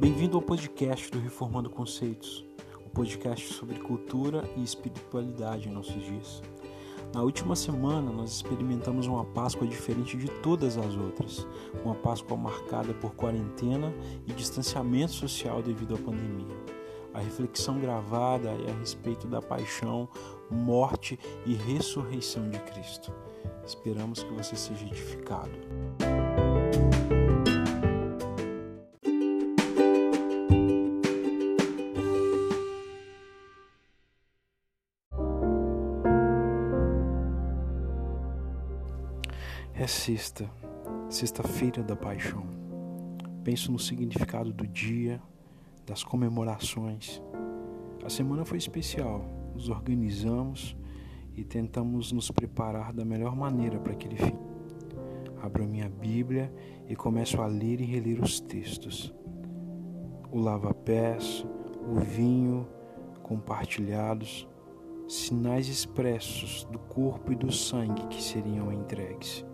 Bem-vindo ao podcast do Reformando Conceitos, o um podcast sobre cultura e espiritualidade em nossos dias. Na última semana, nós experimentamos uma Páscoa diferente de todas as outras, uma Páscoa marcada por quarentena e distanciamento social devido à pandemia. A reflexão gravada é a respeito da paixão, morte e ressurreição de Cristo. Esperamos que você seja edificado. É sexta, sexta-feira da paixão. Penso no significado do dia, das comemorações. A semana foi especial, nos organizamos e tentamos nos preparar da melhor maneira para aquele fim. Abro minha Bíblia e começo a ler e reler os textos. O lava-pés, o vinho compartilhados, sinais expressos do corpo e do sangue que seriam entregues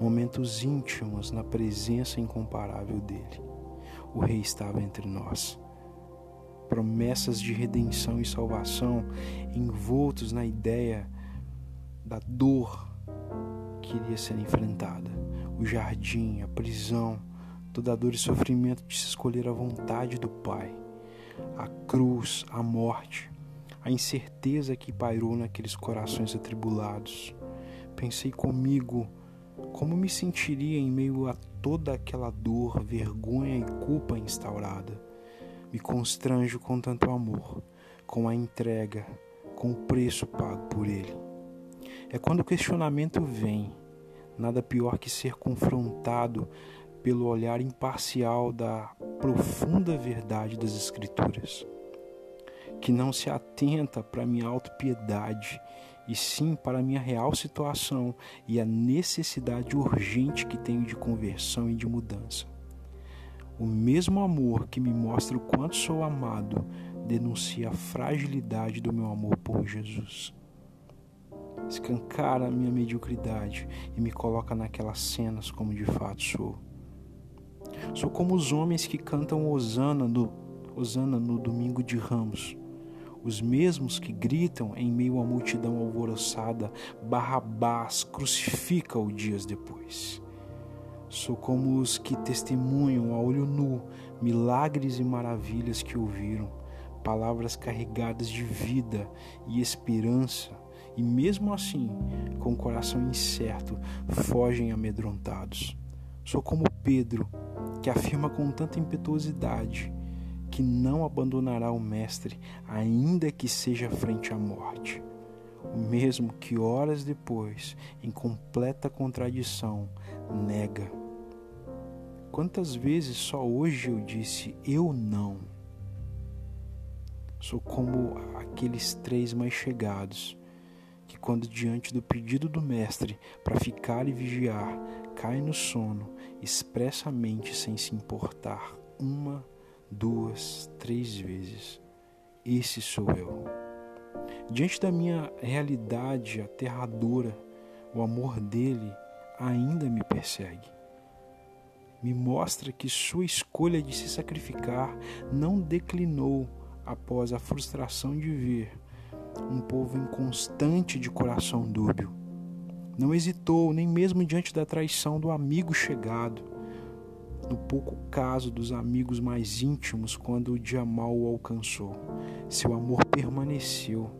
momentos íntimos na presença incomparável dele. O Rei estava entre nós. Promessas de redenção e salvação envoltos na ideia da dor que iria ser enfrentada. O jardim, a prisão, toda a dor e sofrimento de se escolher a vontade do Pai. A cruz, a morte, a incerteza que pairou naqueles corações atribulados. Pensei comigo como me sentiria em meio a toda aquela dor, vergonha e culpa instaurada? Me constranjo com tanto amor, com a entrega, com o preço pago por ele. É quando o questionamento vem, nada pior que ser confrontado pelo olhar imparcial da profunda verdade das Escrituras, que não se atenta para minha autopiedade e sim para a minha real situação e a necessidade urgente que tenho de conversão e de mudança. O mesmo amor que me mostra o quanto sou amado denuncia a fragilidade do meu amor por Jesus. Escancara a minha mediocridade e me coloca naquelas cenas como de fato sou. Sou como os homens que cantam Osana no, Osana no domingo de Ramos os mesmos que gritam em meio à multidão alvoroçada: Barrabás, crucifica-o dias depois. Sou como os que testemunham a olho nu milagres e maravilhas que ouviram, palavras carregadas de vida e esperança, e mesmo assim, com o coração incerto, fogem amedrontados. Sou como Pedro, que afirma com tanta impetuosidade: que não abandonará o Mestre, ainda que seja frente à morte. O mesmo que horas depois, em completa contradição, nega. Quantas vezes só hoje eu disse eu não? Sou como aqueles três mais chegados, que, quando diante do pedido do Mestre para ficar e vigiar, cai no sono, expressamente sem se importar uma duas, três vezes: Esse sou eu. Diante da minha realidade aterradora, o amor dele ainda me persegue. Me mostra que sua escolha de se sacrificar não declinou após a frustração de ver um povo inconstante de coração dúbio. Não hesitou nem mesmo diante da traição do amigo chegado no pouco caso dos amigos mais íntimos quando o dia mal o alcançou. Seu amor permaneceu.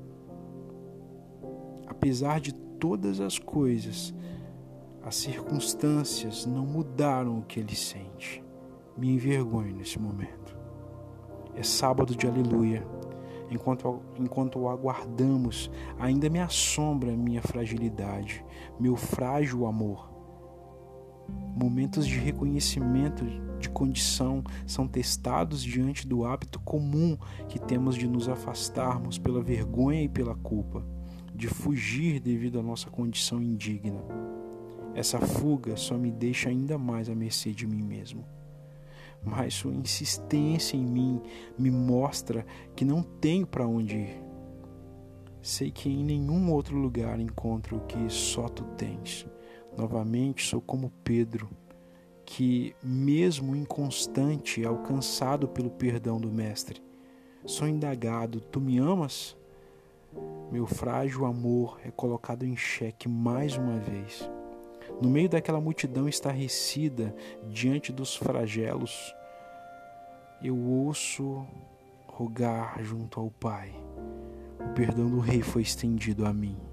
Apesar de todas as coisas, as circunstâncias não mudaram o que ele sente. Me envergonho nesse momento. É sábado de aleluia. Enquanto, enquanto o aguardamos, ainda me assombra minha fragilidade, meu frágil amor Momentos de reconhecimento de condição são testados diante do hábito comum que temos de nos afastarmos pela vergonha e pela culpa, de fugir devido à nossa condição indigna. Essa fuga só me deixa ainda mais à mercê de mim mesmo. Mas sua insistência em mim me mostra que não tenho para onde ir. Sei que em nenhum outro lugar encontro o que só tu tens Novamente sou como Pedro, que mesmo inconstante, alcançado pelo perdão do Mestre. Sou indagado: Tu me amas? Meu frágil amor é colocado em xeque mais uma vez. No meio daquela multidão estarrecida diante dos flagelos, eu ouço rogar junto ao Pai. O perdão do Rei foi estendido a mim.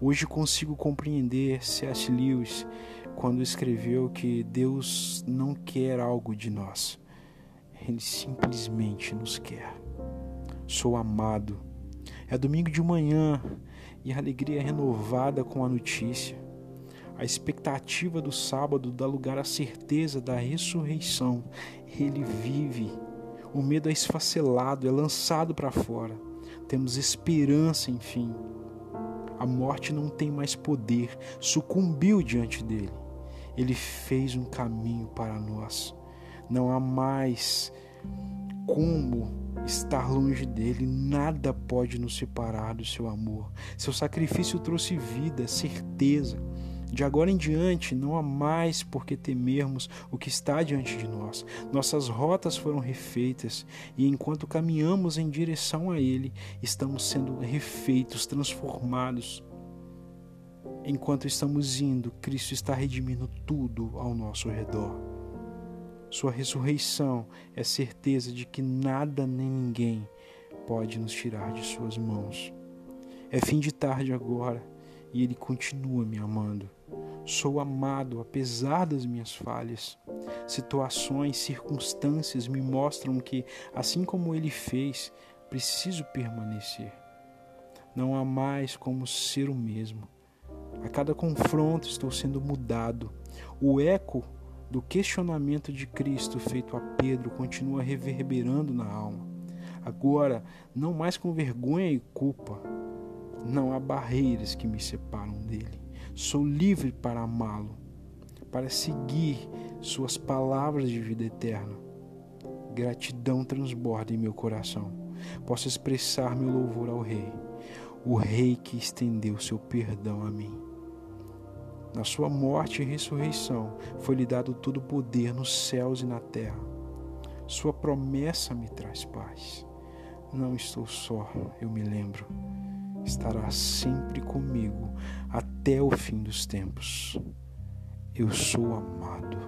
Hoje consigo compreender C.S. Lewis quando escreveu que Deus não quer algo de nós, Ele simplesmente nos quer. Sou amado. É domingo de manhã e a alegria é renovada com a notícia. A expectativa do sábado dá lugar à certeza da ressurreição. Ele vive. O medo é esfacelado, é lançado para fora. Temos esperança, enfim. A morte não tem mais poder, sucumbiu diante dele. Ele fez um caminho para nós. Não há mais como estar longe dele, nada pode nos separar do seu amor. Seu sacrifício trouxe vida, certeza. De agora em diante, não há mais por que temermos o que está diante de nós. Nossas rotas foram refeitas e enquanto caminhamos em direção a Ele, estamos sendo refeitos, transformados. Enquanto estamos indo, Cristo está redimindo tudo ao nosso redor. Sua ressurreição é certeza de que nada nem ninguém pode nos tirar de Suas mãos. É fim de tarde agora e Ele continua me amando. Sou amado apesar das minhas falhas. Situações, circunstâncias me mostram que, assim como Ele fez, preciso permanecer. Não há mais como ser o mesmo. A cada confronto estou sendo mudado. O eco do questionamento de Cristo feito a Pedro continua reverberando na alma. Agora, não mais com vergonha e culpa, não há barreiras que me separam dele. Sou livre para amá-lo, para seguir suas palavras de vida eterna. Gratidão transborda em meu coração. Posso expressar meu louvor ao Rei, o Rei que estendeu seu perdão a mim. Na sua morte e ressurreição foi-lhe dado todo o poder nos céus e na terra. Sua promessa me traz paz. Não estou só, eu me lembro. Estará sempre comigo até o fim dos tempos. Eu sou amado.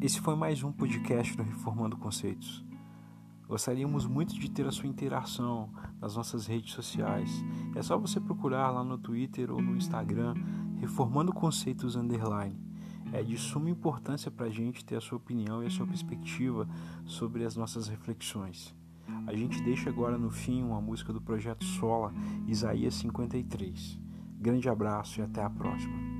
Esse foi mais um podcast do Reformando Conceitos. Gostaríamos muito de ter a sua interação nas nossas redes sociais. É só você procurar lá no Twitter ou no Instagram Reformando Conceitos Underline. É de suma importância para a gente ter a sua opinião e a sua perspectiva sobre as nossas reflexões. A gente deixa agora no fim uma música do projeto Sola, Isaías 53. Grande abraço e até a próxima.